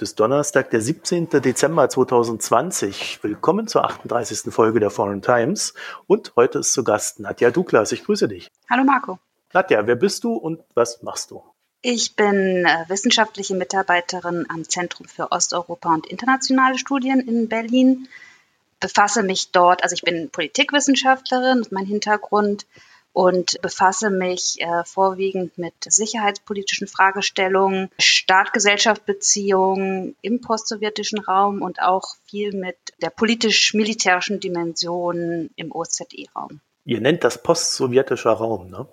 Heute ist Donnerstag, der 17. Dezember 2020. Willkommen zur 38. Folge der Foreign Times. Und heute ist zu Gast Nadja Douglas. Ich grüße dich. Hallo Marco. Nadja, wer bist du und was machst du? Ich bin äh, wissenschaftliche Mitarbeiterin am Zentrum für Osteuropa und internationale Studien in Berlin. Befasse mich dort, also ich bin Politikwissenschaftlerin, mein Hintergrund und befasse mich äh, vorwiegend mit sicherheitspolitischen Fragestellungen, Staat-Gesellschaft-Beziehungen im postsowjetischen Raum und auch viel mit der politisch-militärischen Dimension im OZE-Raum. Ihr nennt das postsowjetischer Raum, ne?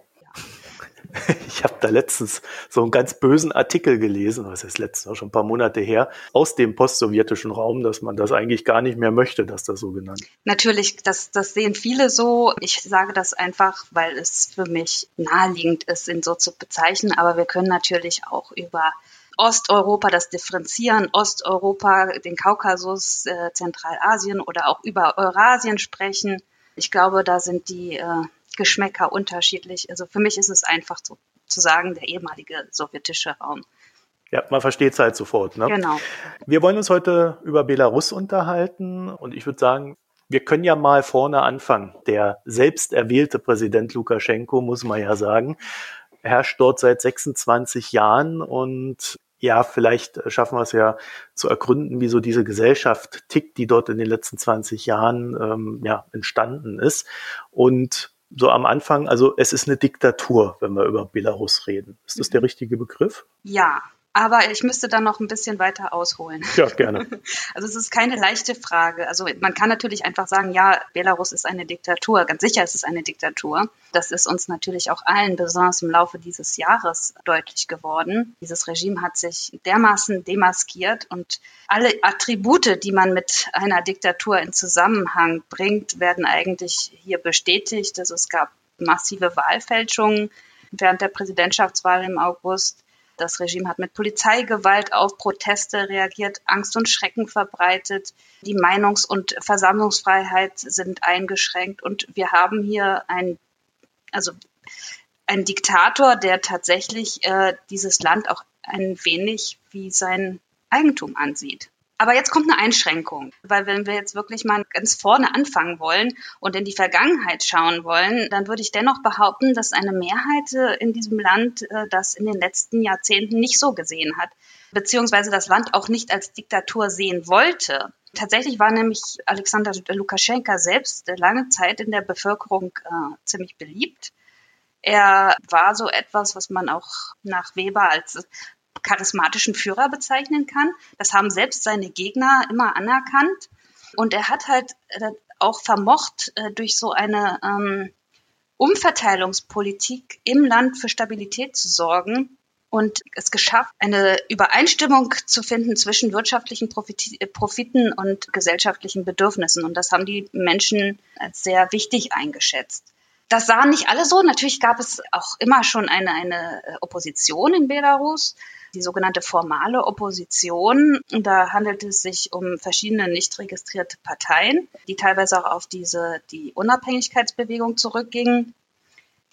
Ich habe da letztens so einen ganz bösen Artikel gelesen, was ist letztens, schon ein paar Monate her, aus dem postsowjetischen Raum, dass man das eigentlich gar nicht mehr möchte, dass das so genannt wird. Natürlich, das, das sehen viele so. Ich sage das einfach, weil es für mich naheliegend ist, ihn so zu bezeichnen. Aber wir können natürlich auch über Osteuropa, das differenzieren, Osteuropa, den Kaukasus, äh, Zentralasien oder auch über Eurasien sprechen. Ich glaube, da sind die äh, Geschmäcker unterschiedlich. Also für mich ist es einfach so zu sagen, der ehemalige sowjetische Raum. Ja, man versteht es halt sofort. Ne? Genau. Wir wollen uns heute über Belarus unterhalten und ich würde sagen, wir können ja mal vorne anfangen. Der selbst erwählte Präsident Lukaschenko, muss man ja sagen, herrscht dort seit 26 Jahren und ja, vielleicht schaffen wir es ja zu ergründen, wie so diese Gesellschaft tickt, die dort in den letzten 20 Jahren ähm, ja, entstanden ist. Und so am Anfang, also es ist eine Diktatur, wenn wir über Belarus reden. Ist das der richtige Begriff? Ja, aber ich müsste dann noch ein bisschen weiter ausholen. Ja, gerne. Also es ist keine leichte Frage. Also man kann natürlich einfach sagen, ja, Belarus ist eine Diktatur. Ganz sicher ist es eine Diktatur. Das ist uns natürlich auch allen besonders im Laufe dieses Jahres deutlich geworden. Dieses Regime hat sich dermaßen demaskiert und alle Attribute, die man mit einer Diktatur in Zusammenhang bringt, werden eigentlich hier bestätigt. Also es gab massive Wahlfälschungen während der Präsidentschaftswahl im August. Das Regime hat mit Polizeigewalt auf Proteste reagiert, Angst und Schrecken verbreitet. Die Meinungs- und Versammlungsfreiheit sind eingeschränkt und wir haben hier ein, also ein Diktator, der tatsächlich äh, dieses Land auch ein wenig wie sein Eigentum ansieht. Aber jetzt kommt eine Einschränkung, weil wenn wir jetzt wirklich mal ganz vorne anfangen wollen und in die Vergangenheit schauen wollen, dann würde ich dennoch behaupten, dass eine Mehrheit äh, in diesem Land äh, das in den letzten Jahrzehnten nicht so gesehen hat, beziehungsweise das Land auch nicht als Diktatur sehen wollte. Tatsächlich war nämlich Alexander Lukaschenka selbst lange Zeit in der Bevölkerung äh, ziemlich beliebt. Er war so etwas, was man auch nach Weber als charismatischen Führer bezeichnen kann. Das haben selbst seine Gegner immer anerkannt. Und er hat halt äh, auch vermocht, äh, durch so eine ähm, Umverteilungspolitik im Land für Stabilität zu sorgen und es geschafft, eine Übereinstimmung zu finden zwischen wirtschaftlichen Profiten und gesellschaftlichen Bedürfnissen. Und das haben die Menschen als sehr wichtig eingeschätzt. Das sahen nicht alle so. Natürlich gab es auch immer schon eine, eine Opposition in Belarus die sogenannte formale Opposition. Da handelt es sich um verschiedene nicht registrierte Parteien, die teilweise auch auf diese, die Unabhängigkeitsbewegung zurückgingen.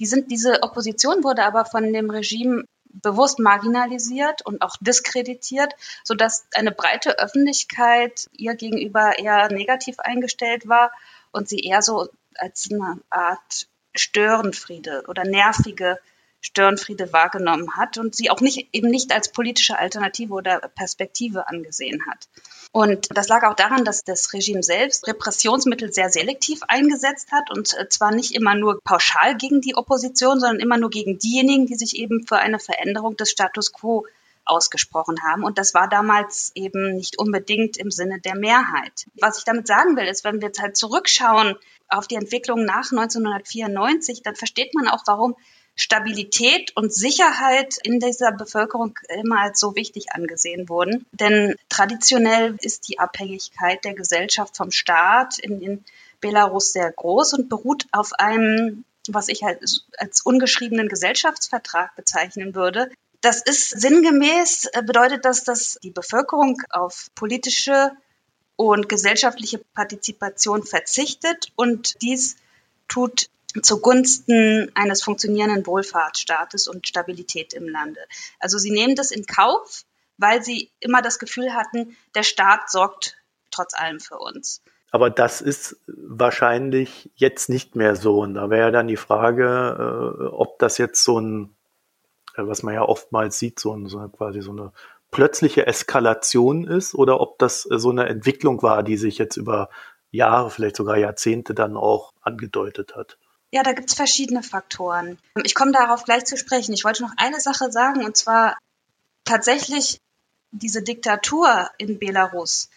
Die sind, diese Opposition wurde aber von dem Regime bewusst marginalisiert und auch diskreditiert, sodass eine breite Öffentlichkeit ihr gegenüber eher negativ eingestellt war und sie eher so als eine Art Störenfriede oder nervige Störenfriede wahrgenommen hat und sie auch nicht, eben nicht als politische Alternative oder Perspektive angesehen hat. Und das lag auch daran, dass das Regime selbst Repressionsmittel sehr selektiv eingesetzt hat und äh, zwar nicht immer nur pauschal gegen die Opposition, sondern immer nur gegen diejenigen, die sich eben für eine Veränderung des Status quo ausgesprochen haben. Und das war damals eben nicht unbedingt im Sinne der Mehrheit. Was ich damit sagen will, ist, wenn wir jetzt halt zurückschauen auf die Entwicklung nach 1994, dann versteht man auch, warum Stabilität und Sicherheit in dieser Bevölkerung immer als so wichtig angesehen wurden. Denn traditionell ist die Abhängigkeit der Gesellschaft vom Staat in, in Belarus sehr groß und beruht auf einem, was ich als, als ungeschriebenen Gesellschaftsvertrag bezeichnen würde. Das ist sinngemäß, äh, bedeutet das, dass die Bevölkerung auf politische und gesellschaftliche Partizipation verzichtet und dies tut zugunsten eines funktionierenden Wohlfahrtsstaates und Stabilität im Lande. Also sie nehmen das in Kauf, weil sie immer das Gefühl hatten, der Staat sorgt trotz allem für uns. Aber das ist wahrscheinlich jetzt nicht mehr so. Und da wäre dann die Frage, äh, ob das jetzt so ein, äh, was man ja oftmals sieht, so, ein, so quasi so eine plötzliche Eskalation ist oder ob das äh, so eine Entwicklung war, die sich jetzt über Jahre, vielleicht sogar Jahrzehnte dann auch angedeutet hat. Ja, da gibt es verschiedene Faktoren. Ich komme darauf gleich zu sprechen. Ich wollte noch eine Sache sagen, und zwar tatsächlich diese Diktatur in Belarus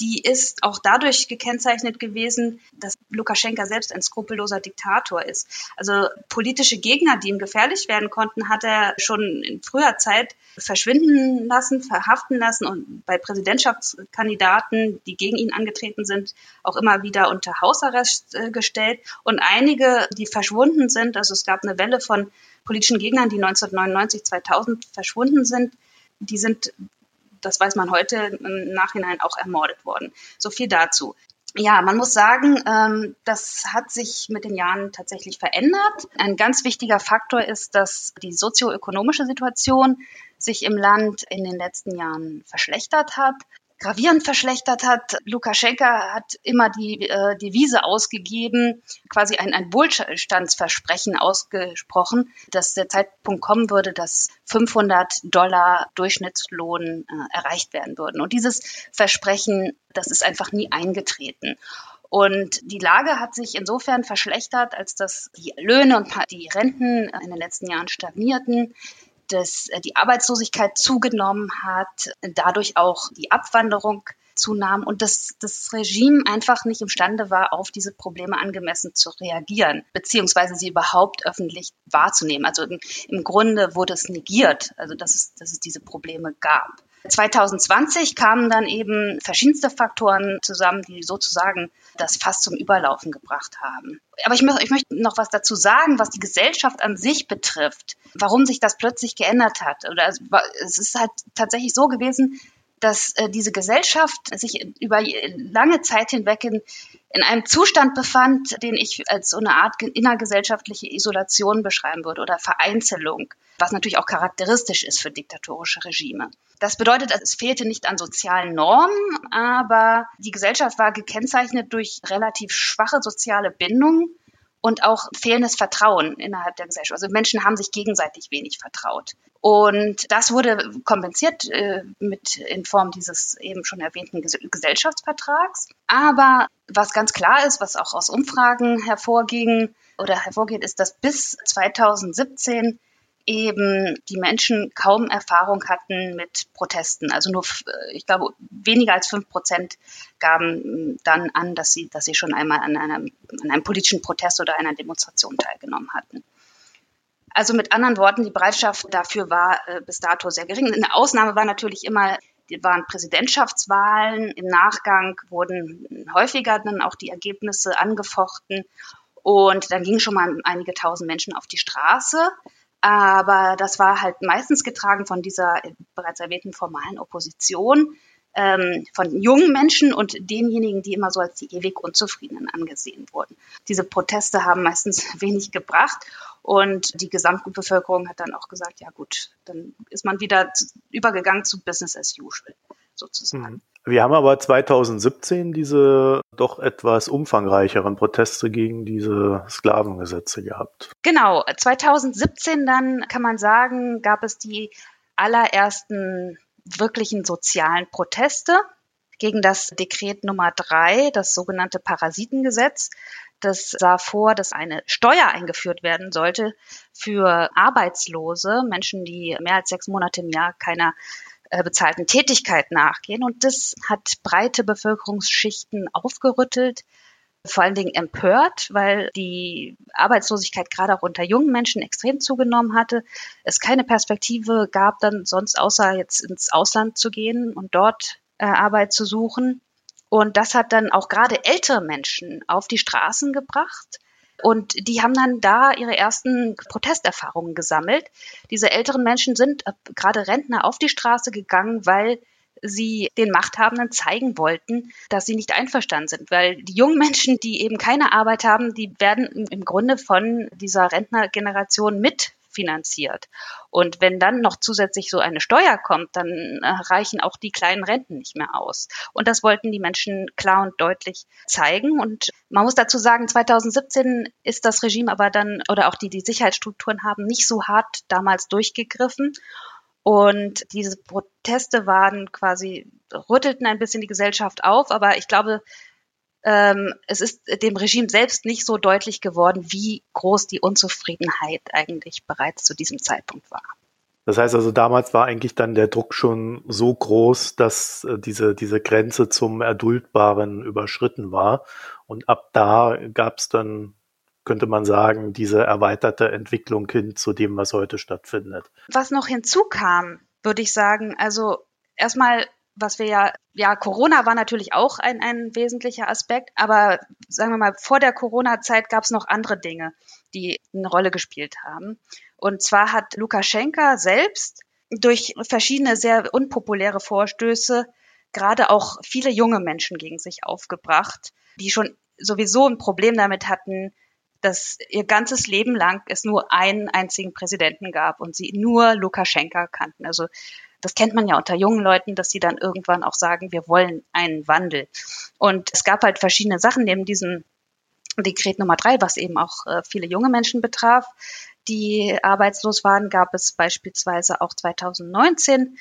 die ist auch dadurch gekennzeichnet gewesen, dass Lukaschenka selbst ein skrupelloser Diktator ist. Also politische Gegner, die ihm gefährlich werden konnten, hat er schon in früher Zeit verschwinden lassen, verhaften lassen und bei Präsidentschaftskandidaten, die gegen ihn angetreten sind, auch immer wieder unter Hausarrest äh, gestellt. Und einige, die verschwunden sind, also es gab eine Welle von politischen Gegnern, die 1999, 2000 verschwunden sind, die sind das weiß man heute im Nachhinein auch ermordet worden. So viel dazu. Ja, man muss sagen, ähm, das hat sich mit den Jahren tatsächlich verändert. Ein ganz wichtiger Faktor ist, dass die sozioökonomische Situation sich im Land in den letzten Jahren verschlechtert hat gravierend verschlechtert hat. Lukaschenka hat immer die äh, Devise ausgegeben, quasi ein, ein Wohlstandsversprechen ausgesprochen, dass der Zeitpunkt kommen würde, dass 500 Dollar Durchschnittslohn äh, erreicht werden würden. Und dieses Versprechen, das ist einfach nie eingetreten. Und die Lage hat sich insofern verschlechtert, als dass die Löhne und die Renten in den letzten Jahren stagnierten dass äh, die Arbeitslosigkeit zugenommen hat, dadurch auch die Abwanderung zunahm und dass das Regime einfach nicht imstande war, auf diese Probleme angemessen zu reagieren, beziehungsweise sie überhaupt öffentlich wahrzunehmen. Also im, im Grunde wurde es negiert, also dass es, dass es diese Probleme gab. 2020 kamen dann eben verschiedenste Faktoren zusammen, die sozusagen das fast zum Überlaufen gebracht haben. Aber ich, ich möchte noch was dazu sagen, was die Gesellschaft an sich betrifft, warum sich das plötzlich geändert hat. Oder es ist halt tatsächlich so gewesen, dass äh, diese Gesellschaft sich über lange Zeit hinweg in, in einem Zustand befand, den ich als so eine Art innergesellschaftliche Isolation beschreiben würde oder Vereinzelung, was natürlich auch charakteristisch ist für diktatorische Regime. Das bedeutet, es fehlte nicht an sozialen Normen, aber die Gesellschaft war gekennzeichnet durch relativ schwache soziale Bindungen und auch fehlendes Vertrauen innerhalb der Gesellschaft. Also Menschen haben sich gegenseitig wenig vertraut. Und das wurde kompensiert äh, mit in Form dieses eben schon erwähnten Gesellschaftsvertrags. Aber was ganz klar ist, was auch aus Umfragen hervorging oder hervorgeht, ist, dass bis 2017 eben die Menschen kaum Erfahrung hatten mit Protesten. Also nur, ich glaube, weniger als fünf Prozent gaben dann an, dass sie, dass sie schon einmal an einem, an einem politischen Protest oder einer Demonstration teilgenommen hatten. Also mit anderen Worten, die Bereitschaft dafür war äh, bis dato sehr gering. Eine Ausnahme war natürlich immer, waren Präsidentschaftswahlen. Im Nachgang wurden häufiger dann auch die Ergebnisse angefochten. Und dann gingen schon mal einige tausend Menschen auf die Straße. Aber das war halt meistens getragen von dieser bereits erwähnten formalen Opposition, ähm, von jungen Menschen und denjenigen, die immer so als die ewig Unzufriedenen angesehen wurden. Diese Proteste haben meistens wenig gebracht und die Gesamtbevölkerung hat dann auch gesagt, ja gut, dann ist man wieder übergegangen zu Business as usual sozusagen. Mhm. Wir haben aber 2017 diese doch etwas umfangreicheren Proteste gegen diese Sklavengesetze gehabt. Genau, 2017 dann kann man sagen, gab es die allerersten wirklichen sozialen Proteste gegen das Dekret Nummer drei, das sogenannte Parasitengesetz. Das sah vor, dass eine Steuer eingeführt werden sollte für Arbeitslose, Menschen, die mehr als sechs Monate im Jahr keiner bezahlten Tätigkeit nachgehen. Und das hat breite Bevölkerungsschichten aufgerüttelt, vor allen Dingen empört, weil die Arbeitslosigkeit gerade auch unter jungen Menschen extrem zugenommen hatte. Es keine Perspektive gab dann sonst außer jetzt ins Ausland zu gehen und dort äh, Arbeit zu suchen. Und das hat dann auch gerade ältere Menschen auf die Straßen gebracht und die haben dann da ihre ersten Protesterfahrungen gesammelt. Diese älteren Menschen sind, äh, gerade Rentner, auf die Straße gegangen, weil sie den Machthabenden zeigen wollten, dass sie nicht einverstanden sind. Weil die jungen Menschen, die eben keine Arbeit haben, die werden im Grunde von dieser Rentnergeneration mit finanziert. Und wenn dann noch zusätzlich so eine Steuer kommt, dann äh, reichen auch die kleinen Renten nicht mehr aus. Und das wollten die Menschen klar und deutlich zeigen. Und man muss dazu sagen, 2017 ist das Regime aber dann, oder auch die, die Sicherheitsstrukturen haben nicht so hart damals durchgegriffen. Und diese Proteste waren quasi, rüttelten ein bisschen die Gesellschaft auf, aber ich glaube, ähm, es ist dem Regime selbst nicht so deutlich geworden, wie groß die Unzufriedenheit eigentlich bereits zu diesem Zeitpunkt war. Das heißt also, damals war eigentlich dann der Druck schon so groß, dass äh, diese, diese Grenze zum Erduldbaren überschritten war. Und ab da gab es dann, könnte man sagen, diese erweiterte Entwicklung hin zu dem, was heute stattfindet. Was noch hinzukam, würde ich sagen, also erstmal was wir ja, ja, Corona war natürlich auch ein, ein wesentlicher Aspekt, aber sagen wir mal, vor der Corona-Zeit gab es noch andere Dinge, die eine Rolle gespielt haben. Und zwar hat Lukaschenka selbst durch verschiedene sehr unpopuläre Vorstöße gerade auch viele junge Menschen gegen sich aufgebracht, die schon sowieso ein Problem damit hatten, dass ihr ganzes Leben lang es nur einen einzigen Präsidenten gab und sie nur Lukaschenka kannten. Also das kennt man ja unter jungen Leuten, dass sie dann irgendwann auch sagen, wir wollen einen Wandel. Und es gab halt verschiedene Sachen neben diesem Dekret Nummer drei, was eben auch äh, viele junge Menschen betraf, die arbeitslos waren, gab es beispielsweise auch 2019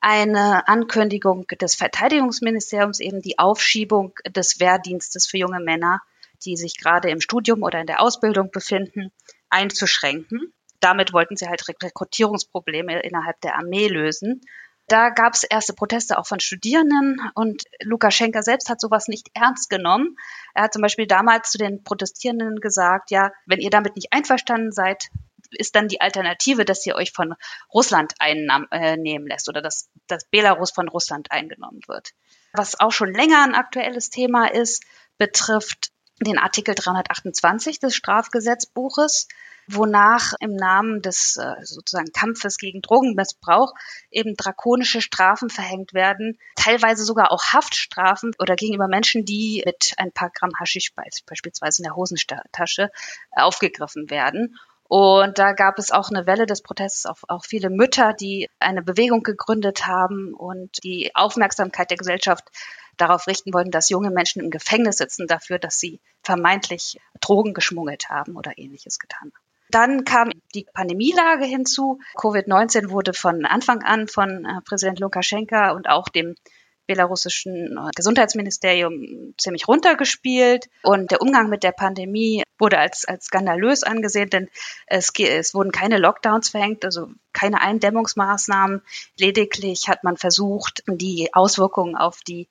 eine Ankündigung des Verteidigungsministeriums, eben die Aufschiebung des Wehrdienstes für junge Männer, die sich gerade im Studium oder in der Ausbildung befinden, einzuschränken damit wollten sie halt Rekrutierungsprobleme innerhalb der Armee lösen. Da gab es erste Proteste auch von Studierenden und Lukaschenka selbst hat sowas nicht ernst genommen. Er hat zum Beispiel damals zu den Protestierenden gesagt, ja, wenn ihr damit nicht einverstanden seid, ist dann die Alternative, dass ihr euch von Russland einnehmen äh, lässt oder dass, dass Belarus von Russland eingenommen wird. Was auch schon länger ein aktuelles Thema ist, betrifft den Artikel 328 des Strafgesetzbuches wonach im Namen des äh, sozusagen Kampfes gegen Drogenmissbrauch eben drakonische Strafen verhängt werden, teilweise sogar auch Haftstrafen oder gegenüber Menschen, die mit ein paar Gramm Haschisch beispielsweise in der Hosentasche äh, aufgegriffen werden. Und da gab es auch eine Welle des Protests, auch, auch viele Mütter, die eine Bewegung gegründet haben und die Aufmerksamkeit der Gesellschaft darauf richten wollten, dass junge Menschen im Gefängnis sitzen dafür, dass sie vermeintlich Drogen geschmuggelt haben oder ähnliches getan haben. Dann kam die Pandemielage hinzu. Covid-19 wurde von Anfang an von äh, Präsident Lukaschenka und auch dem belarussischen äh, Gesundheitsministerium ziemlich runtergespielt und der Umgang mit der Pandemie wurde als, als skandalös angesehen, denn es, es wurden keine Lockdowns verhängt, also keine Eindämmungsmaßnahmen. Lediglich hat man versucht, die Auswirkungen auf die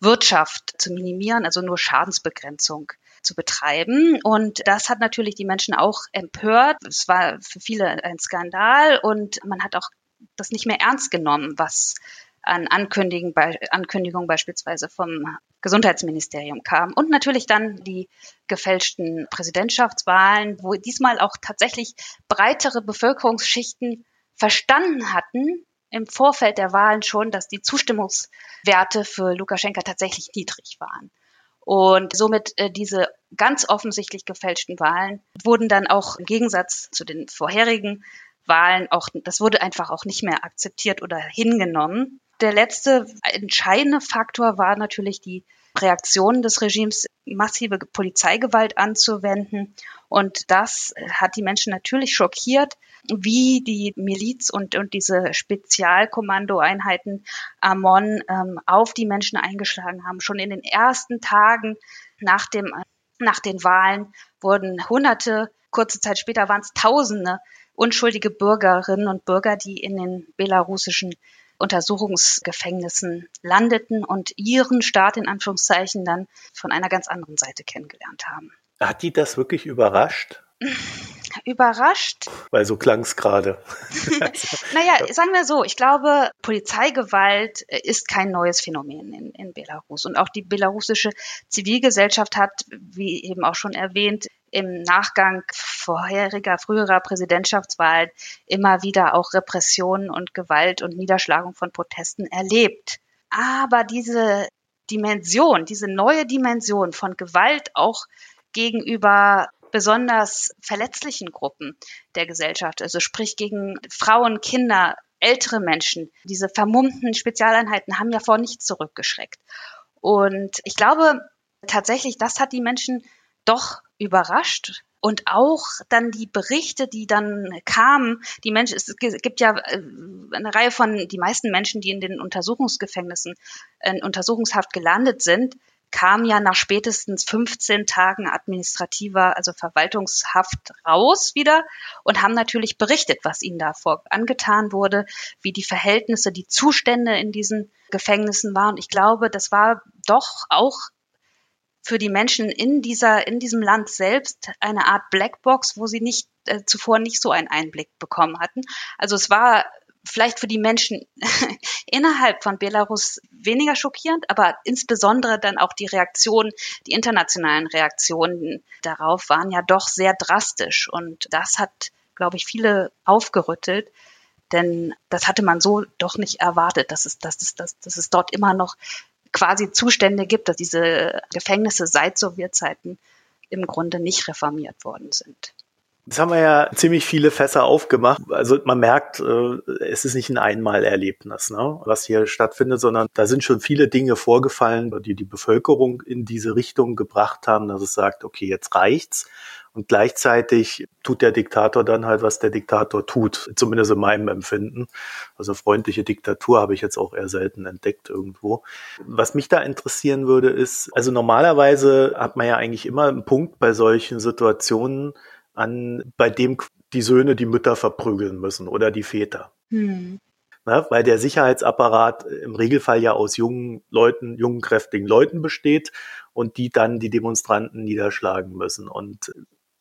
Wirtschaft zu minimieren, also nur Schadensbegrenzung zu betreiben. Und das hat natürlich die Menschen auch empört. Es war für viele ein Skandal und man hat auch das nicht mehr ernst genommen, was an Ankündigungen, Ankündigungen beispielsweise vom Gesundheitsministerium kam. Und natürlich dann die gefälschten Präsidentschaftswahlen, wo diesmal auch tatsächlich breitere Bevölkerungsschichten verstanden hatten, im Vorfeld der Wahlen schon, dass die Zustimmungswerte für Lukaschenka tatsächlich niedrig waren. Und somit äh, diese ganz offensichtlich gefälschten Wahlen wurden dann auch im Gegensatz zu den vorherigen Wahlen auch, das wurde einfach auch nicht mehr akzeptiert oder hingenommen. Der letzte entscheidende Faktor war natürlich die Reaktion des Regimes, massive Polizeigewalt anzuwenden. Und das hat die Menschen natürlich schockiert wie die Miliz und, und diese Spezialkommandoeinheiten Amon ähm, auf die Menschen eingeschlagen haben. Schon in den ersten Tagen nach, dem, nach den Wahlen wurden Hunderte, kurze Zeit später waren es Tausende unschuldige Bürgerinnen und Bürger, die in den belarussischen Untersuchungsgefängnissen landeten und ihren Staat in Anführungszeichen dann von einer ganz anderen Seite kennengelernt haben. Hat die das wirklich überrascht? überrascht. Weil so klang es gerade. naja, sagen wir so, ich glaube, Polizeigewalt äh, ist kein neues Phänomen in, in Belarus. Und auch die belarussische Zivilgesellschaft hat, wie eben auch schon erwähnt, im Nachgang vorheriger, früherer Präsidentschaftswahlen immer wieder auch Repressionen und Gewalt und Niederschlagung von Protesten erlebt. Aber diese Dimension, diese neue Dimension von Gewalt auch gegenüber besonders verletzlichen Gruppen der Gesellschaft, also sprich gegen Frauen, Kinder, ältere Menschen. Diese vermummten Spezialeinheiten haben ja vor nichts zurückgeschreckt. Und ich glaube tatsächlich, das hat die Menschen doch überrascht. Und auch dann die Berichte, die dann kamen, die Menschen, es gibt ja äh, eine Reihe von, die meisten Menschen, die in den Untersuchungsgefängnissen in Untersuchungshaft gelandet sind, kamen ja nach spätestens 15 Tagen administrativer, also Verwaltungshaft raus wieder und haben natürlich berichtet, was ihnen davor angetan wurde, wie die Verhältnisse, die Zustände in diesen Gefängnissen waren. Ich glaube, das war doch auch für die Menschen in dieser, in diesem Land selbst eine Art Blackbox, wo sie nicht, äh, zuvor nicht so einen Einblick bekommen hatten. Also es war vielleicht für die Menschen innerhalb von Belarus weniger schockierend, aber insbesondere dann auch die Reaktionen, die internationalen Reaktionen darauf waren ja doch sehr drastisch und das hat, glaube ich, viele aufgerüttelt. Denn das hatte man so doch nicht erwartet, dass es, dass es, dass, dass es dort immer noch quasi Zustände gibt, dass diese Gefängnisse seit Sowjetzeiten im Grunde nicht reformiert worden sind. Jetzt haben wir ja ziemlich viele Fässer aufgemacht. Also man merkt, äh, es ist nicht ein Einmalerlebnis, ne, was hier stattfindet, sondern da sind schon viele Dinge vorgefallen, die die Bevölkerung in diese Richtung gebracht haben, dass es sagt, okay, jetzt reicht's. Und gleichzeitig tut der Diktator dann halt, was der Diktator tut, zumindest in meinem Empfinden. Also freundliche Diktatur habe ich jetzt auch eher selten entdeckt irgendwo. Was mich da interessieren würde, ist, also normalerweise hat man ja eigentlich immer einen Punkt bei solchen Situationen, an, bei dem die Söhne die Mütter verprügeln müssen oder die Väter. Hm. Na, weil der Sicherheitsapparat im Regelfall ja aus jungen Leuten, jungen, kräftigen Leuten besteht und die dann die Demonstranten niederschlagen müssen. Und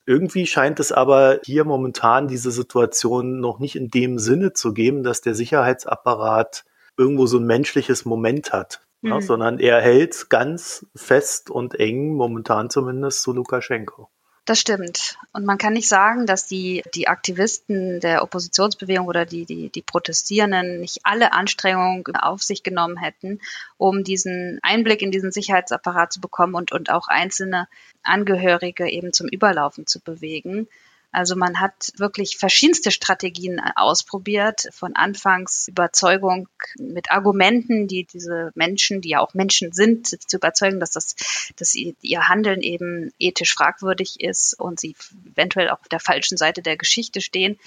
irgendwie scheint es aber hier momentan diese Situation noch nicht in dem Sinne zu geben, dass der Sicherheitsapparat irgendwo so ein menschliches Moment hat, mhm. ja, sondern er hält ganz fest und eng, momentan zumindest, zu Lukaschenko. Das stimmt. Und man kann nicht sagen, dass die, die Aktivisten der Oppositionsbewegung oder die, die, die Protestierenden nicht alle Anstrengungen auf sich genommen hätten, um diesen Einblick in diesen Sicherheitsapparat zu bekommen und, und auch einzelne Angehörige eben zum Überlaufen zu bewegen. Also man hat wirklich verschiedenste Strategien ausprobiert, von Anfangs Überzeugung mit Argumenten, die diese Menschen, die ja auch Menschen sind, zu überzeugen, dass das, dass ihr Handeln eben ethisch fragwürdig ist und sie eventuell auch auf der falschen Seite der Geschichte stehen.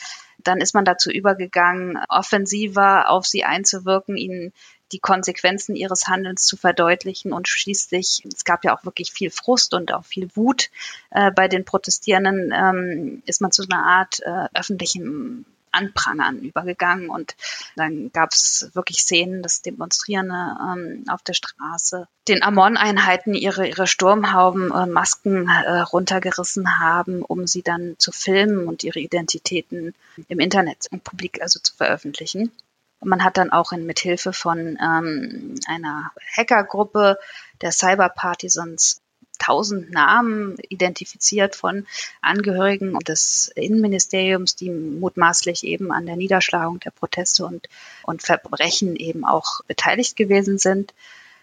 Dann ist man dazu übergegangen, offensiver auf sie einzuwirken, ihnen die Konsequenzen ihres Handelns zu verdeutlichen und schließlich, es gab ja auch wirklich viel Frust und auch viel Wut äh, bei den Protestierenden, ähm, ist man zu einer Art äh, öffentlichem Anprangern übergegangen und dann gab es wirklich Szenen, dass Demonstrierende ähm, auf der Straße den Amon-Einheiten ihre, ihre Sturmhauben, äh, Masken äh, runtergerissen haben, um sie dann zu filmen und ihre Identitäten im Internet im Publik also zu veröffentlichen. Man hat dann auch in, mit Hilfe von ähm, einer Hackergruppe der Cyber Partisans tausend Namen identifiziert von Angehörigen des Innenministeriums, die mutmaßlich eben an der Niederschlagung der Proteste und, und Verbrechen eben auch beteiligt gewesen sind.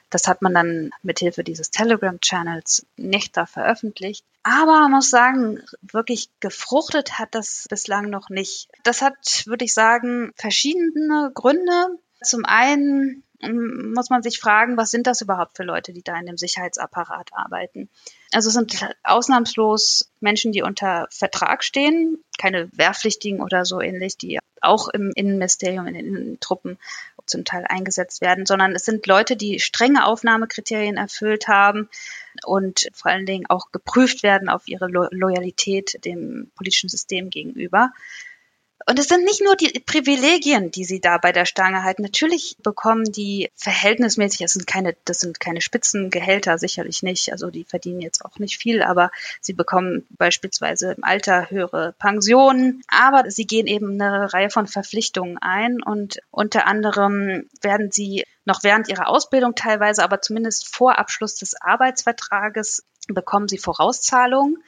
Das hat man dann mithilfe dieses Telegram-Channels nicht da veröffentlicht. Aber muss sagen, wirklich gefruchtet hat das bislang noch nicht. Das hat, würde ich sagen, verschiedene Gründe. Zum einen muss man sich fragen, was sind das überhaupt für Leute, die da in dem Sicherheitsapparat arbeiten? Also es sind ausnahmslos Menschen, die unter Vertrag stehen, keine Wehrpflichtigen oder so ähnlich, die auch im Innenministerium, in den Innentruppen zum Teil eingesetzt werden, sondern es sind Leute, die strenge Aufnahmekriterien erfüllt haben und vor allen Dingen auch geprüft werden auf ihre Lo Loyalität dem politischen System gegenüber. Und es sind nicht nur die Privilegien, die sie da bei der Stange halten. Natürlich bekommen die verhältnismäßig, das sind keine, das sind keine Spitzengehälter, sicherlich nicht. Also die verdienen jetzt auch nicht viel, aber sie bekommen beispielsweise im Alter höhere Pensionen. Aber sie gehen eben eine Reihe von Verpflichtungen ein und unter anderem werden sie noch während ihrer Ausbildung teilweise, aber zumindest vor Abschluss des Arbeitsvertrages bekommen sie Vorauszahlungen.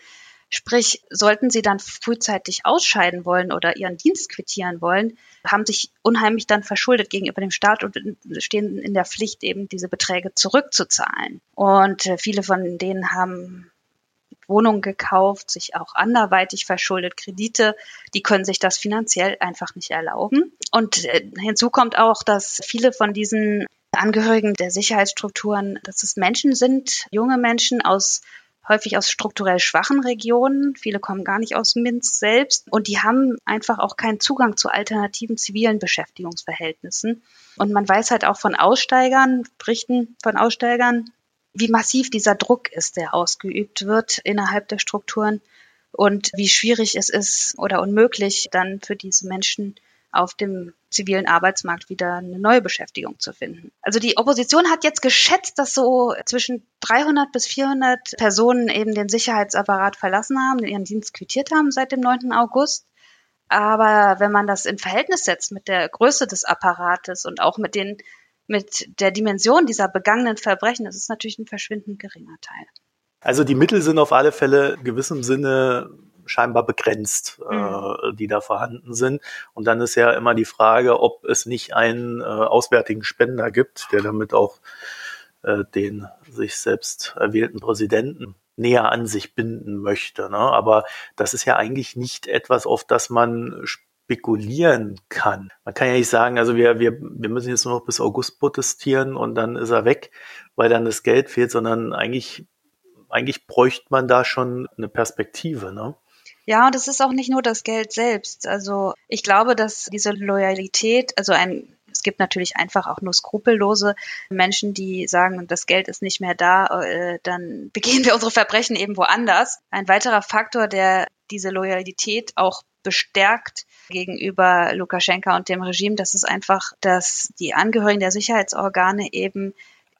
Sprich, sollten sie dann frühzeitig ausscheiden wollen oder ihren Dienst quittieren wollen, haben sich unheimlich dann verschuldet gegenüber dem Staat und stehen in der Pflicht, eben diese Beträge zurückzuzahlen. Und äh, viele von denen haben Wohnungen gekauft, sich auch anderweitig verschuldet, Kredite, die können sich das finanziell einfach nicht erlauben. Und äh, hinzu kommt auch, dass viele von diesen Angehörigen der Sicherheitsstrukturen, dass es Menschen sind, junge Menschen aus häufig aus strukturell schwachen Regionen. Viele kommen gar nicht aus Minsk selbst und die haben einfach auch keinen Zugang zu alternativen zivilen Beschäftigungsverhältnissen. Und man weiß halt auch von Aussteigern, Berichten von Aussteigern, wie massiv dieser Druck ist, der ausgeübt wird innerhalb der Strukturen und wie schwierig es ist oder unmöglich dann für diese Menschen auf dem zivilen Arbeitsmarkt wieder eine neue Beschäftigung zu finden. Also die Opposition hat jetzt geschätzt, dass so zwischen 300 bis 400 Personen eben den Sicherheitsapparat verlassen haben, ihren Dienst quittiert haben seit dem 9. August. Aber wenn man das in Verhältnis setzt mit der Größe des Apparates und auch mit den mit der Dimension dieser begangenen Verbrechen, das ist natürlich ein verschwindend geringer Teil. Also die Mittel sind auf alle Fälle in gewissem Sinne scheinbar begrenzt, äh, mhm. die da vorhanden sind. Und dann ist ja immer die Frage, ob es nicht einen äh, auswärtigen Spender gibt, der damit auch äh, den sich selbst erwählten Präsidenten näher an sich binden möchte. Ne? Aber das ist ja eigentlich nicht etwas, auf das man spekulieren kann. Man kann ja nicht sagen, also wir, wir, wir müssen jetzt nur noch bis August protestieren und dann ist er weg, weil dann das Geld fehlt, sondern eigentlich, eigentlich bräuchte man da schon eine Perspektive. Ne? Ja, und es ist auch nicht nur das Geld selbst. Also ich glaube, dass diese Loyalität, also ein es gibt natürlich einfach auch nur skrupellose Menschen, die sagen, das Geld ist nicht mehr da, äh, dann begehen wir unsere Verbrechen eben woanders. Ein weiterer Faktor, der diese Loyalität auch bestärkt gegenüber Lukaschenka und dem Regime, das ist einfach, dass die Angehörigen der Sicherheitsorgane eben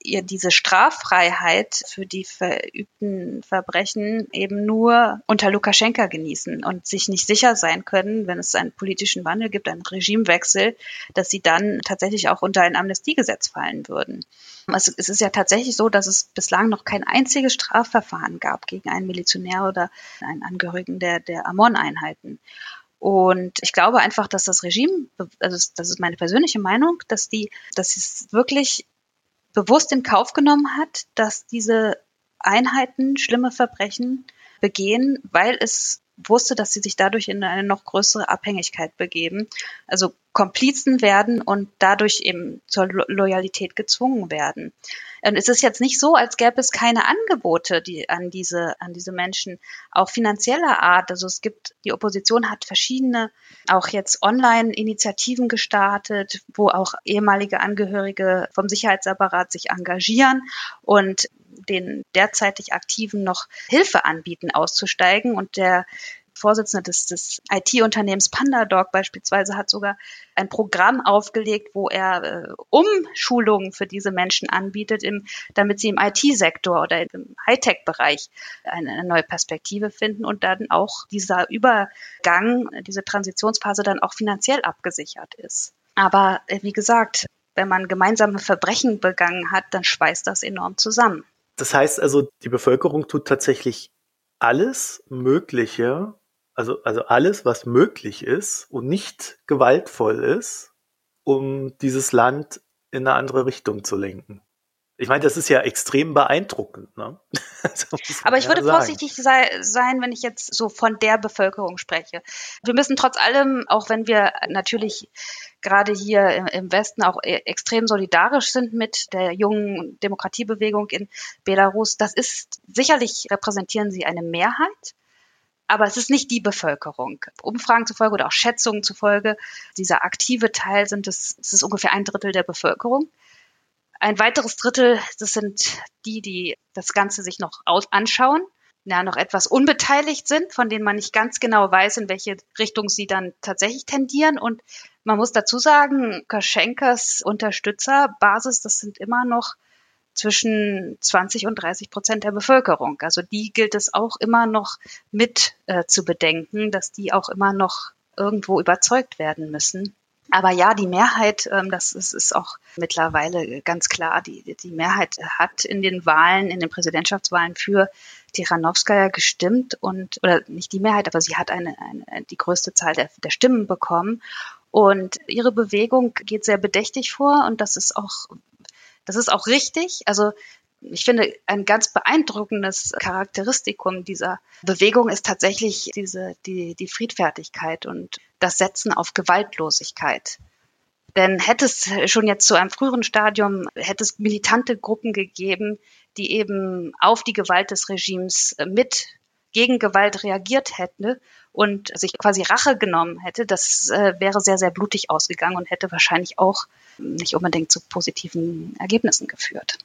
ihr diese Straffreiheit für die verübten Verbrechen eben nur unter Lukaschenka genießen und sich nicht sicher sein können, wenn es einen politischen Wandel gibt, einen Regimewechsel, dass sie dann tatsächlich auch unter ein Amnestiegesetz fallen würden. Es, es ist ja tatsächlich so, dass es bislang noch kein einziges Strafverfahren gab gegen einen Milizionär oder einen Angehörigen der, der Amon-Einheiten. Und ich glaube einfach, dass das Regime, also das ist meine persönliche Meinung, dass die, dass es wirklich bewusst in Kauf genommen hat, dass diese Einheiten schlimme Verbrechen begehen, weil es wusste, dass sie sich dadurch in eine noch größere Abhängigkeit begeben, also Komplizen werden und dadurch eben zur Lo Loyalität gezwungen werden. Und es ist jetzt nicht so, als gäbe es keine Angebote die, an diese, an diese Menschen, auch finanzieller Art. Also es gibt, die Opposition hat verschiedene, auch jetzt Online-Initiativen gestartet, wo auch ehemalige Angehörige vom Sicherheitsapparat sich engagieren und den derzeitig Aktiven noch Hilfe anbieten, auszusteigen. Und der Vorsitzende des, des IT-Unternehmens PandaDog beispielsweise hat sogar ein Programm aufgelegt, wo er äh, Umschulungen für diese Menschen anbietet, im, damit sie im IT-Sektor oder im Hightech-Bereich eine, eine, neue Perspektive finden und dann auch dieser Übergang, diese Transitionsphase dann auch finanziell abgesichert ist. Aber äh, wie gesagt, wenn man gemeinsame Verbrechen begangen hat, dann schweißt das enorm zusammen. Das heißt also, die Bevölkerung tut tatsächlich alles Mögliche, also, also alles, was möglich ist und nicht gewaltvoll ist, um dieses Land in eine andere Richtung zu lenken. Ich meine, das ist ja extrem beeindruckend. Ne? Aber ich würde sagen. vorsichtig sei, sein, wenn ich jetzt so von der Bevölkerung spreche. Wir müssen trotz allem, auch wenn wir natürlich gerade hier im Westen auch e-, extrem solidarisch sind mit der jungen Demokratiebewegung in Belarus. Das ist sicherlich repräsentieren sie eine Mehrheit. Aber es ist nicht die Bevölkerung. Umfragen zufolge oder auch Schätzungen zufolge, dieser aktive Teil sind es, es ist ungefähr ein Drittel der Bevölkerung. Ein weiteres Drittel, das sind die, die das Ganze sich noch anschauen ja, noch etwas unbeteiligt sind, von denen man nicht ganz genau weiß, in welche Richtung sie dann tatsächlich tendieren. Und man muss dazu sagen, Kaschenkas Unterstützerbasis, das sind immer noch zwischen 20 und 30 Prozent der Bevölkerung. Also die gilt es auch immer noch mit äh, zu bedenken, dass die auch immer noch irgendwo überzeugt werden müssen. Aber ja, die Mehrheit, ähm, das ist, auch mittlerweile ganz klar, die, die Mehrheit hat in den Wahlen, in den Präsidentschaftswahlen für Tiranowskaja gestimmt und, oder nicht die Mehrheit, aber sie hat eine, eine die größte Zahl der, der Stimmen bekommen. Und ihre Bewegung geht sehr bedächtig vor und das ist auch, das ist auch richtig. Also Ich finde, ein ganz beeindruckendes Charakteristikum dieser Bewegung ist tatsächlich diese, die, die Friedfertigkeit und das Setzen auf Gewaltlosigkeit. Denn hätte es schon jetzt zu einem früheren Stadium, hätte es militante Gruppen gegeben, die eben auf die Gewalt des Regimes mit gegen Gewalt reagiert hätte und sich quasi Rache genommen hätte, das äh, wäre sehr, sehr blutig ausgegangen und hätte wahrscheinlich auch nicht unbedingt zu positiven Ergebnissen geführt.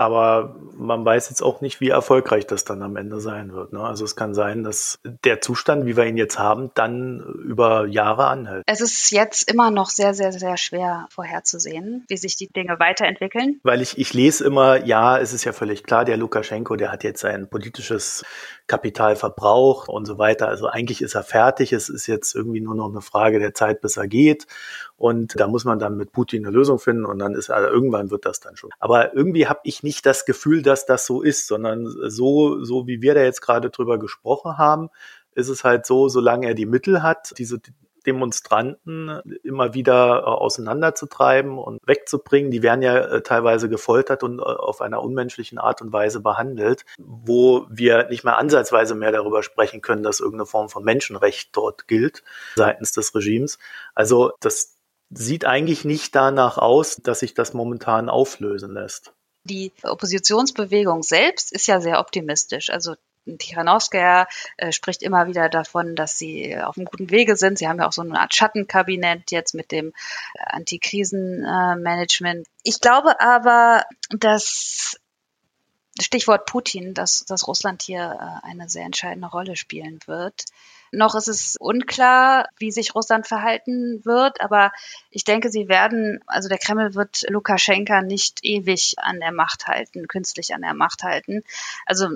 Aber man weiß jetzt auch nicht, wie erfolgreich das dann am Ende sein wird. Ne? Also es kann sein, dass der Zustand, wie wir ihn jetzt haben, dann über Jahre anhält. Es ist jetzt immer noch sehr, sehr, sehr schwer vorherzusehen, wie sich die Dinge weiterentwickeln. Weil ich, ich lese immer, ja, es ist ja völlig klar, der Lukaschenko, der hat jetzt sein politisches Kapital verbraucht und so weiter. Also eigentlich ist er fertig. Es ist jetzt irgendwie nur noch eine Frage der Zeit, bis er geht. Und da muss man dann mit Putin eine Lösung finden und dann ist also irgendwann wird das dann schon. Aber irgendwie habe ich nicht das Gefühl, dass das so ist, sondern so, so wie wir da jetzt gerade drüber gesprochen haben, ist es halt so, solange er die Mittel hat, diese Demonstranten immer wieder äh, auseinanderzutreiben und wegzubringen. Die werden ja äh, teilweise gefoltert und äh, auf einer unmenschlichen Art und Weise behandelt, wo wir nicht mehr ansatzweise mehr darüber sprechen können, dass irgendeine Form von Menschenrecht dort gilt seitens des Regimes. Also das sieht eigentlich nicht danach aus, dass sich das momentan auflösen lässt. Die Oppositionsbewegung selbst ist ja sehr optimistisch. Also Tichanowskaja äh, spricht immer wieder davon, dass sie auf einem guten Wege sind. Sie haben ja auch so eine Art Schattenkabinett jetzt mit dem äh, Antikrisenmanagement. ich glaube aber, dass Stichwort Putin, dass, dass Russland hier äh, eine sehr entscheidende Rolle spielen wird. Noch ist es unklar, wie sich Russland verhalten wird, aber ich denke, sie werden, also der Kreml wird Lukaschenka nicht ewig an der Macht halten, künstlich an der Macht halten. Also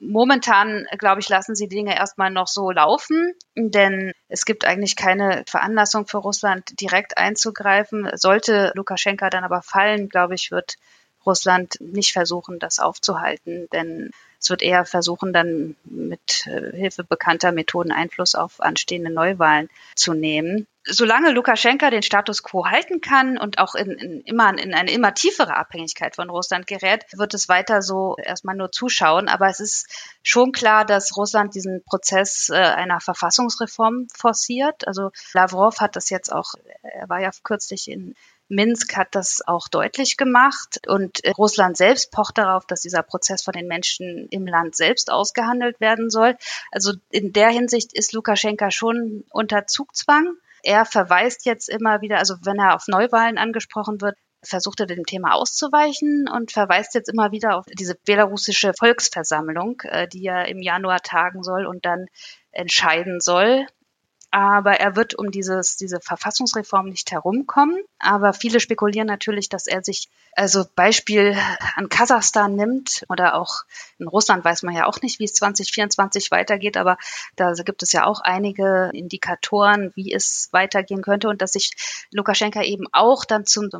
momentan, glaube ich, lassen sie Dinge erstmal noch so laufen, denn es gibt eigentlich keine Veranlassung für Russland, direkt einzugreifen. Sollte Lukaschenka dann aber fallen, glaube ich, wird Russland nicht versuchen, das aufzuhalten, denn es wird eher versuchen, dann mit äh, Hilfe bekannter Methoden Einfluss auf anstehende Neuwahlen zu nehmen. Solange Lukaschenka den Status quo halten kann und auch in, in, immer in eine immer tiefere Abhängigkeit von Russland gerät, wird es weiter so erstmal nur zuschauen. Aber es ist schon klar, dass Russland diesen Prozess äh, einer Verfassungsreform forciert. Also Lavrov hat das jetzt auch, er war ja kürzlich in Minsk hat das auch deutlich gemacht und äh, Russland selbst pocht darauf, dass dieser Prozess von den Menschen im Land selbst ausgehandelt werden soll. Also in der Hinsicht ist Lukaschenka schon unter Zugzwang. Er verweist jetzt immer wieder, also wenn er auf Neuwahlen angesprochen wird, versucht er dem Thema auszuweichen und verweist jetzt immer wieder auf diese belarussische Volksversammlung, äh, die ja im Januar tagen soll und dann entscheiden soll, aber er wird um dieses, diese Verfassungsreform nicht herumkommen. Aber viele spekulieren natürlich, dass er sich also Beispiel an Kasachstan nimmt oder auch in Russland weiß man ja auch nicht, wie es 2024 weitergeht, aber da gibt es ja auch einige Indikatoren, wie es weitergehen könnte. Und dass sich Lukaschenka eben auch dann zum,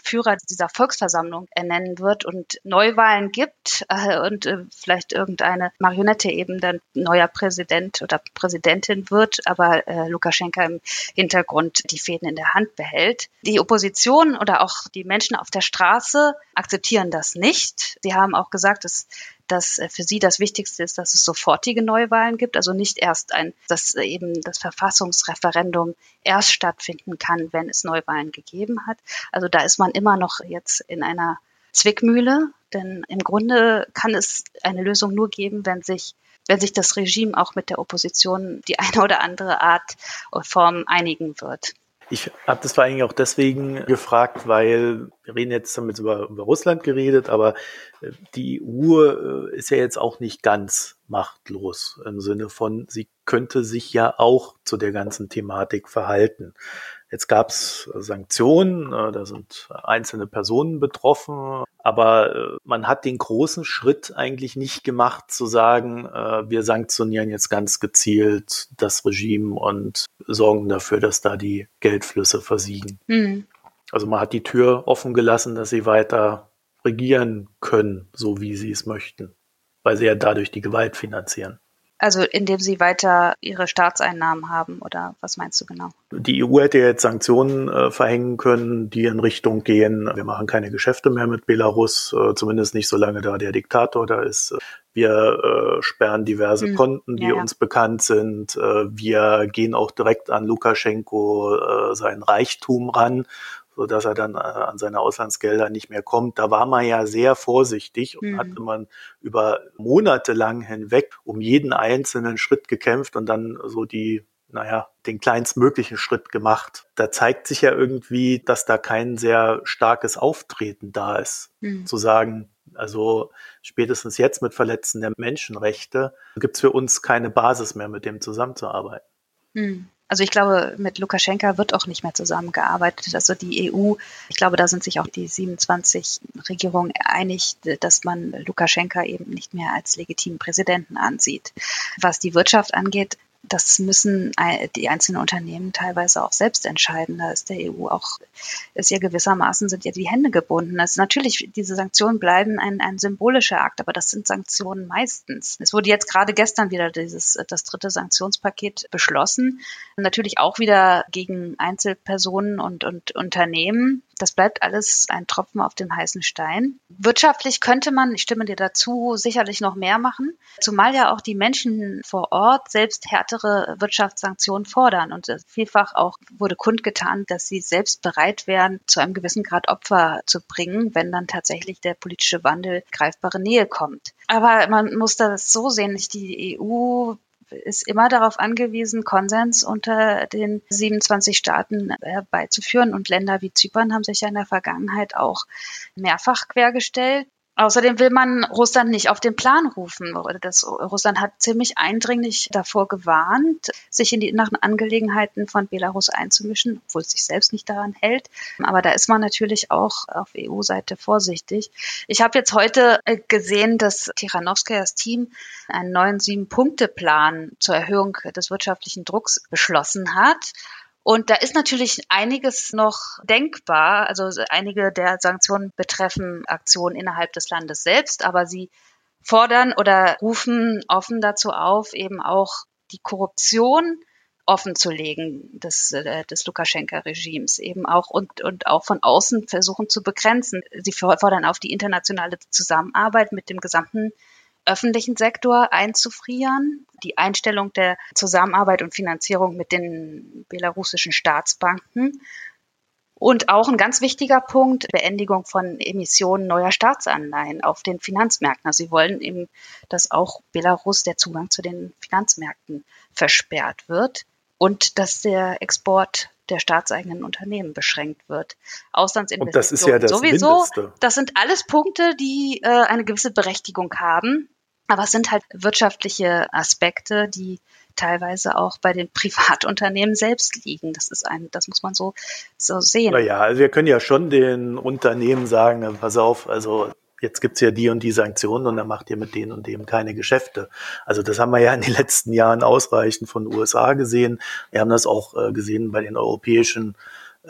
Führer dieser Volksversammlung ernennen wird und Neuwahlen gibt äh, und äh, vielleicht irgendeine Marionette eben dann neuer Präsident oder Präsidentin wird, aber äh, Lukaschenka im Hintergrund die Fäden in der Hand behält. Die Opposition oder auch die Menschen auf der Straße akzeptieren das nicht. Sie haben auch gesagt, dass dass für sie das Wichtigste ist, dass es sofortige Neuwahlen gibt, also nicht erst ein, dass eben das Verfassungsreferendum erst stattfinden kann, wenn es Neuwahlen gegeben hat. Also da ist man immer noch jetzt in einer Zwickmühle, denn im Grunde kann es eine Lösung nur geben, wenn sich wenn sich das Regime auch mit der Opposition die eine oder andere Art und Form einigen wird. Ich habe das vor allem auch deswegen gefragt, weil wir reden jetzt damit über, über Russland geredet, aber äh, die EU äh, ist ja jetzt auch nicht ganz machtlos im Sinne von, sie könnte sich ja auch zu der ganzen Thematik verhalten. Jetzt gab es Sanktionen, äh, da sind einzelne Personen betroffen, aber äh, man hat den großen Schritt eigentlich nicht gemacht zu sagen, äh, wir sanktionieren jetzt ganz gezielt das Regime und sorgen dafür, dass da die Geldflüsse versiegen. Mhm. Also man hat die Tür offen gelassen, dass sie weiter regieren können, so wie sie es möchten, weil sie ja dadurch die Gewalt finanzieren. Also indem sie weiter ihre Staatseinnahmen haben oder was meinst du genau? Die EU hätte jetzt Sanktionen äh, verhängen können, die in Richtung gehen, wir machen keine Geschäfte mehr mit Belarus, äh, zumindest nicht solange da der Diktator da ist. Wir äh, sperren diverse hm. Konten, die ja, ja. uns bekannt sind. Äh, wir gehen auch direkt an Lukaschenko äh, sein Reichtum ran so dass er dann äh, an seine Auslandsgelder nicht mehr kommt. Da war man ja sehr vorsichtig und mhm. hatte man über Monate lang hinweg um jeden einzelnen Schritt gekämpft und dann so die naja, den kleinstmöglichen Schritt gemacht. Da zeigt sich ja irgendwie, dass da kein sehr starkes Auftreten da ist. Mhm. Zu sagen, also spätestens jetzt mit Verletzen der Menschenrechte gibt es für uns keine Basis mehr, mit dem zusammenzuarbeiten. Mhm. Also ich glaube, mit Lukaschenka wird auch nicht mehr zusammengearbeitet. Also die EU, ich glaube, da sind sich auch die 27 Regierungen einig, dass man Lukaschenka eben nicht mehr als legitimen Präsidenten ansieht. Was die Wirtschaft angeht, das müssen die einzelnen Unternehmen teilweise auch selbst entscheiden. Da ist der EU auch, ist ja gewissermaßen sind ja die Hände gebunden. Also natürlich, diese Sanktionen bleiben ein, ein symbolischer Akt, aber das sind Sanktionen meistens. Es wurde jetzt gerade gestern wieder dieses, das dritte Sanktionspaket beschlossen. Natürlich auch wieder gegen Einzelpersonen und, und Unternehmen. Das bleibt alles ein Tropfen auf dem heißen Stein. Wirtschaftlich könnte man, ich stimme dir dazu, sicherlich noch mehr machen, zumal ja auch die Menschen vor Ort selbst härtere Wirtschaftssanktionen fordern. Und vielfach auch wurde kundgetan, dass sie selbst bereit wären, zu einem gewissen Grad Opfer zu bringen, wenn dann tatsächlich der politische Wandel greifbare Nähe kommt. Aber man muss das so sehen, nicht die EU ist immer darauf angewiesen, Konsens unter den 27 Staaten herbeizuführen. Und Länder wie Zypern haben sich ja in der Vergangenheit auch mehrfach quergestellt. Außerdem will man Russland nicht auf den Plan rufen. Das, Russland hat ziemlich eindringlich davor gewarnt, sich in die inneren Angelegenheiten von Belarus einzumischen, obwohl es sich selbst nicht daran hält. Aber da ist man natürlich auch auf EU-Seite vorsichtig. Ich habe jetzt heute äh, gesehen, dass Tichanowskajas Team einen neuen Sieben-Punkte-Plan zur Erhöhung des wirtschaftlichen Drucks beschlossen hat. Und da ist natürlich einiges noch denkbar. Also einige der Sanktionen betreffen Aktionen innerhalb des Landes selbst, aber sie fordern oder rufen offen dazu auf, eben auch die Korruption offen zu legen des, äh, des Lukaschenka-Regimes eben auch und, und auch von außen versuchen zu begrenzen. Sie fordern auf die internationale Zusammenarbeit mit dem gesamten öffentlichen Sektor einzufrieren, die Einstellung der Zusammenarbeit und Finanzierung mit den belarussischen Staatsbanken und auch ein ganz wichtiger Punkt, Beendigung von Emissionen neuer Staatsanleihen auf den Finanzmärkten. Also sie wollen eben, dass auch Belarus der Zugang zu den Finanzmärkten versperrt wird und dass der Export der staatseigenen Unternehmen beschränkt wird. Auslandsinvestitionen und das ist ja das sowieso. Mindeste. Das sind alles Punkte, die äh, eine gewisse Berechtigung haben. Aber es sind halt wirtschaftliche Aspekte, die teilweise auch bei den Privatunternehmen selbst liegen. Das ist ein, das muss man so, so sehen. Naja, also wir können ja schon den Unternehmen sagen, pass auf, also jetzt gibt's ja die und die Sanktionen und dann macht ihr mit denen und dem keine Geschäfte. Also das haben wir ja in den letzten Jahren ausreichend von den USA gesehen. Wir haben das auch äh, gesehen bei den europäischen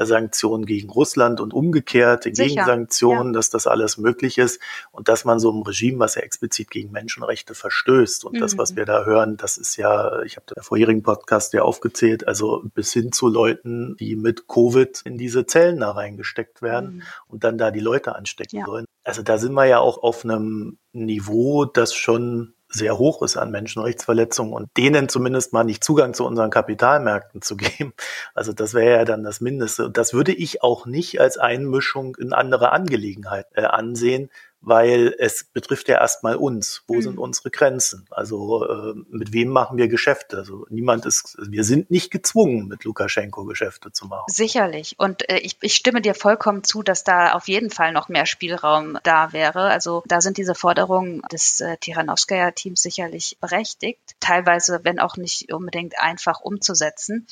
Sanktionen gegen Russland und umgekehrt, Gegensanktionen, ja. dass das alles möglich ist und dass man so ein Regime, was ja explizit gegen Menschenrechte verstößt. Und mhm. das, was mhm. wir da hören, das ist ja, ich habe der vorherigen Podcast ja aufgezählt, also bis hin zu Leuten, die mit Covid in diese Zellen da reingesteckt werden mhm. und dann da die Leute anstecken ja. sollen. Also da sind wir ja auch auf einem Niveau, das schon sehr hoch ist an Menschenrechtsverletzungen und denen zumindest mal nicht Zugang zu unseren Kapitalmärkten zu geben. Also das wäre ja dann das Mindeste. Und das würde ich auch nicht als Einmischung in andere Angelegenheiten äh, ansehen, weil es betrifft ja erstmal uns. Wo mhm. sind unsere Grenzen? Also äh, mit wem machen wir Geschäfte? Also niemand ist, wir sind nicht gezwungen, mit Lukaschenko Geschäfte zu machen. Sicherlich. Und äh, ich, ich stimme dir vollkommen zu, dass da auf jeden Fall noch mehr Spielraum da wäre. Also da sind diese Forderungen des äh, Tiranowskaja-Teams sicherlich berechtigt. Teilweise, wenn auch nicht unbedingt einfach umzusetzen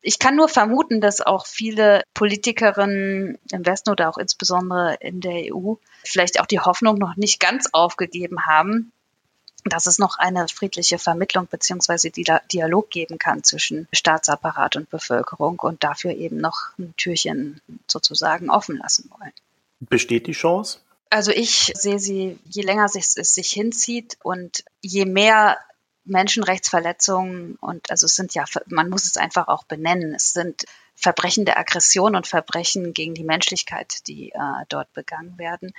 ich kann nur vermuten, dass auch viele Politikerinnen im Westen oder auch insbesondere in der EU vielleicht auch die Hoffnung noch nicht ganz aufgegeben haben, dass es noch eine friedliche Vermittlung beziehungsweise Dialog geben kann zwischen Staatsapparat und Bevölkerung und dafür eben noch ein Türchen sozusagen offen lassen wollen. Besteht die Chance? Also ich sehe sie, je länger es sich hinzieht und je mehr Menschenrechtsverletzungen und also es sind ja, man muss es einfach auch benennen. Es sind Verbrechen der Aggression und Verbrechen gegen die Menschlichkeit, die äh, dort begangen werden.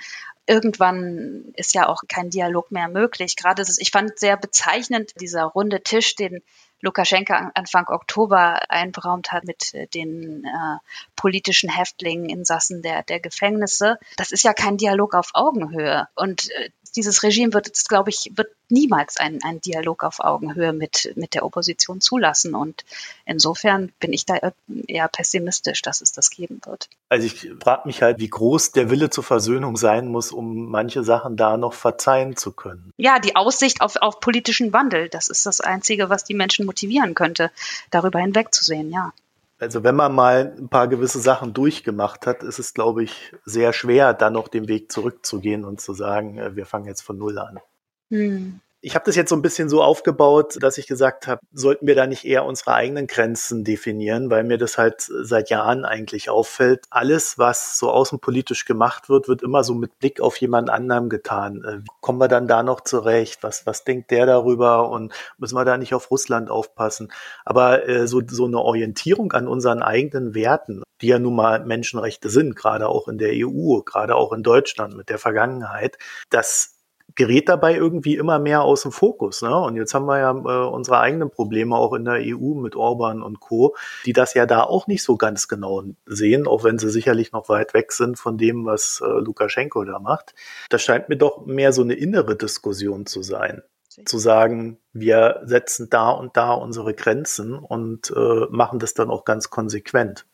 Irgendwann ist ja auch kein Dialog mehr möglich. Gerade das, ich fand sehr bezeichnend dieser runde Tisch, den Lukaschenka Anfang Oktober einberaumt hat mit äh, den äh, politischen Häftlingen, Insassen der, der Gefängnisse. Das ist ja kein Dialog auf Augenhöhe. Und äh, dieses Regime wird jetzt, glaube ich, wird niemals einen, einen Dialog auf Augenhöhe mit, mit der Opposition zulassen. Und insofern bin ich da eher pessimistisch, dass es das geben wird. Also ich frage mich halt, wie groß der Wille zur Versöhnung sein muss, um manche Sachen da noch verzeihen zu können. Ja, die Aussicht auf, auf politischen Wandel, das ist das Einzige, was die Menschen motivieren könnte, darüber hinwegzusehen, ja. Also wenn man mal ein paar gewisse Sachen durchgemacht hat, ist es, glaube ich, sehr schwer, dann noch den Weg zurückzugehen und zu sagen, äh, wir fangen jetzt von Null an. Hm. Ich habe das jetzt so ein bisschen so aufgebaut, dass ich gesagt habe, sollten wir da nicht eher unsere eigenen Grenzen definieren, weil mir das halt seit Jahren eigentlich auffällt. Alles, was so außenpolitisch gemacht wird, wird immer so mit Blick auf jemand anderem getan. Äh, wie kommen wir dann da noch zurecht? Was, was denkt der darüber? Und müssen wir da nicht auf Russland aufpassen? Aber äh, so, so eine Orientierung an unseren eigenen Werten, die ja nun mal Menschenrechte sind, gerade auch in der EU, gerade auch in Deutschland mit der Vergangenheit, das gerät dabei irgendwie immer mehr aus dem Fokus. Ne? Und jetzt haben wir ja äh, unsere eigenen Probleme auch in der EU mit Orban und Co., die das ja da auch nicht so ganz genau sehen, auch wenn sie sicherlich noch weit weg sind von dem, was äh, Lukaschenko da macht. Das scheint mir doch mehr so eine innere Diskussion zu sein. Zu sagen, wir setzen da und da unsere Grenzen und äh, machen das dann auch ganz konsequent.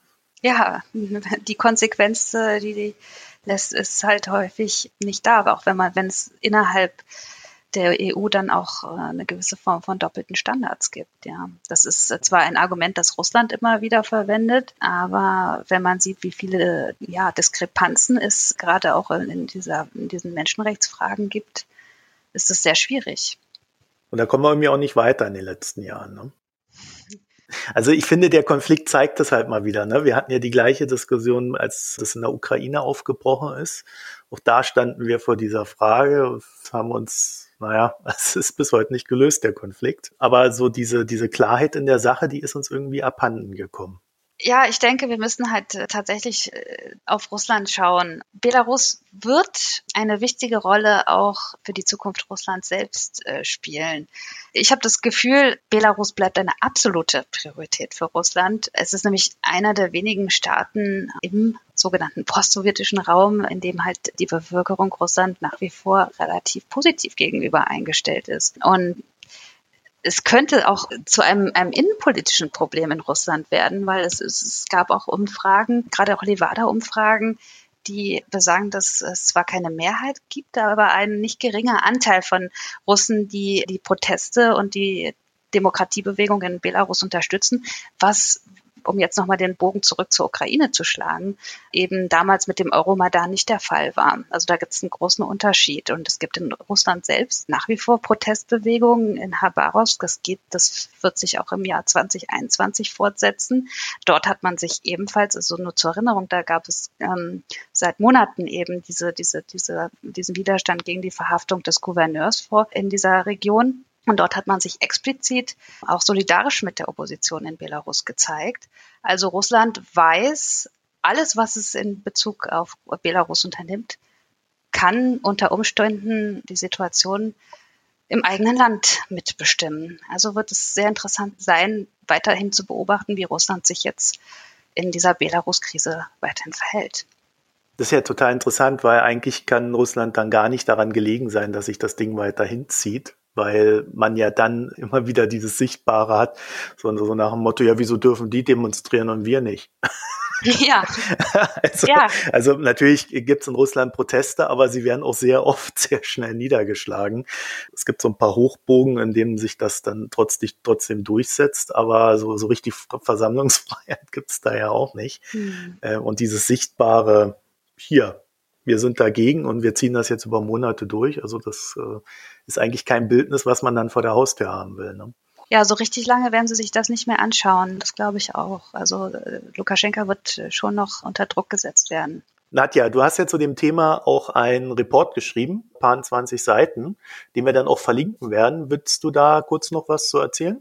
Ja, die Konsequenz, äh, die die lässt es halt häufig nicht da, auch wenn man, wenn es innerhalb der EU dann auch äh, eine gewisse Form von doppelten Standards gibt. Ja, das ist zwar ein Argument, das Russland immer wieder verwendet, aber wenn man sieht, wie viele ja, Diskrepanzen es gerade auch in, dieser, in diesen Menschenrechtsfragen gibt, ist es sehr schwierig. Und da kommen wir irgendwie auch nicht weiter in den letzten Jahren. Ne? Also ich finde, der Konflikt zeigt das halt mal wieder. Ne? Wir hatten ja die gleiche Diskussion, als das in der Ukraine aufgebrochen ist. Auch da standen wir vor dieser Frage, haben uns, naja, es ist bis heute nicht gelöst, der Konflikt. Aber so diese, diese Klarheit in der Sache, die ist uns irgendwie abhanden gekommen. Ja, ich denke, wir müssen halt äh, tatsächlich äh, auf Russland schauen. Belarus wird eine wichtige Rolle auch für die Zukunft Russlands selbst äh, spielen. Ich habe das Gefühl, Belarus bleibt eine absolute Priorität für Russland. Es ist nämlich einer der wenigen Staaten im sogenannten postsowjetischen Raum, in dem halt die Bevölkerung Russland nach wie vor relativ positiv gegenüber eingestellt ist. Und es könnte auch zu einem, einem innenpolitischen Problem in Russland werden, weil es, es gab auch Umfragen, gerade auch Levada-Umfragen, die besagen, dass es zwar keine Mehrheit gibt, aber ein nicht geringer Anteil von Russen, die die Proteste und die Demokratiebewegung in Belarus unterstützen, was um jetzt nochmal den Bogen zurück zur Ukraine zu schlagen, eben damals mit dem Euromaidan nicht der Fall war. Also da gibt es einen großen Unterschied. Und es gibt in Russland selbst nach wie vor Protestbewegungen in Habarovsk. Das geht, das wird sich auch im Jahr 2021 fortsetzen. Dort hat man sich ebenfalls, also nur zur Erinnerung, da gab es ähm, seit Monaten eben diese, diese, diese, diesen Widerstand gegen die Verhaftung des Gouverneurs vor in dieser Region. Und dort hat man sich explizit auch solidarisch mit der Opposition in Belarus gezeigt. Also Russland weiß, alles, was es in Bezug auf Belarus unternimmt, kann unter Umständen die Situation im eigenen Land mitbestimmen. Also wird es sehr interessant sein, weiterhin zu beobachten, wie Russland sich jetzt in dieser Belarus-Krise weiterhin verhält. Das ist ja total interessant, weil eigentlich kann Russland dann gar nicht daran gelegen sein, dass sich das Ding weiterhin zieht, weil man ja dann immer wieder dieses Sichtbare hat, so, so nach dem Motto, ja, wieso dürfen die demonstrieren und wir nicht? Ja. also, ja. also natürlich gibt es in Russland Proteste, aber sie werden auch sehr oft sehr schnell niedergeschlagen. Es gibt so ein paar Hochbogen, in denen sich das dann trotzdem, trotzdem durchsetzt, aber so, so richtig Versammlungsfreiheit gibt es da ja auch nicht. Hm. Äh, und dieses sichtbare hier, wir sind dagegen und wir ziehen das jetzt über Monate durch. Also das äh, ist eigentlich kein Bildnis, was man dann vor der Haustür haben will. Ne? Ja, so richtig lange werden sie sich das nicht mehr anschauen. Das glaube ich auch. Also äh, Lukaschenka wird schon noch unter Druck gesetzt werden. Nadja, du hast ja zu dem Thema auch einen Report geschrieben, paar 20 Seiten, den wir dann auch verlinken werden. Würdest du da kurz noch was zu erzählen?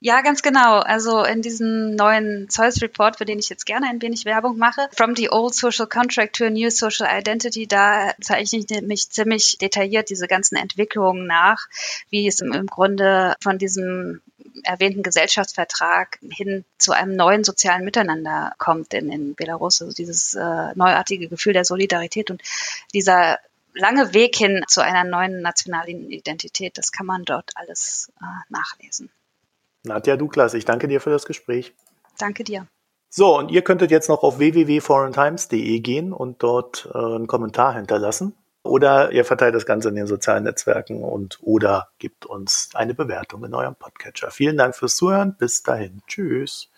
Ja, ganz genau. Also in diesem neuen Zeus Report, für den ich jetzt gerne ein wenig Werbung mache, From the Old Social Contract to a New Social Identity, da zeichne ich mich ziemlich detailliert diese ganzen Entwicklungen nach, wie es im Grunde von diesem erwähnten Gesellschaftsvertrag hin zu einem neuen sozialen Miteinander kommt in, in Belarus. Also dieses äh, neuartige Gefühl der Solidarität und dieser lange Weg hin zu einer neuen nationalen Identität, das kann man dort alles äh, nachlesen. Nadja Douglas, ich danke dir für das Gespräch. Danke dir. So, und ihr könntet jetzt noch auf www.foreigntimes.de gehen und dort äh, einen Kommentar hinterlassen. Oder ihr verteilt das Ganze in den sozialen Netzwerken und oder gibt uns eine Bewertung in eurem Podcatcher. Vielen Dank fürs Zuhören. Bis dahin. Tschüss.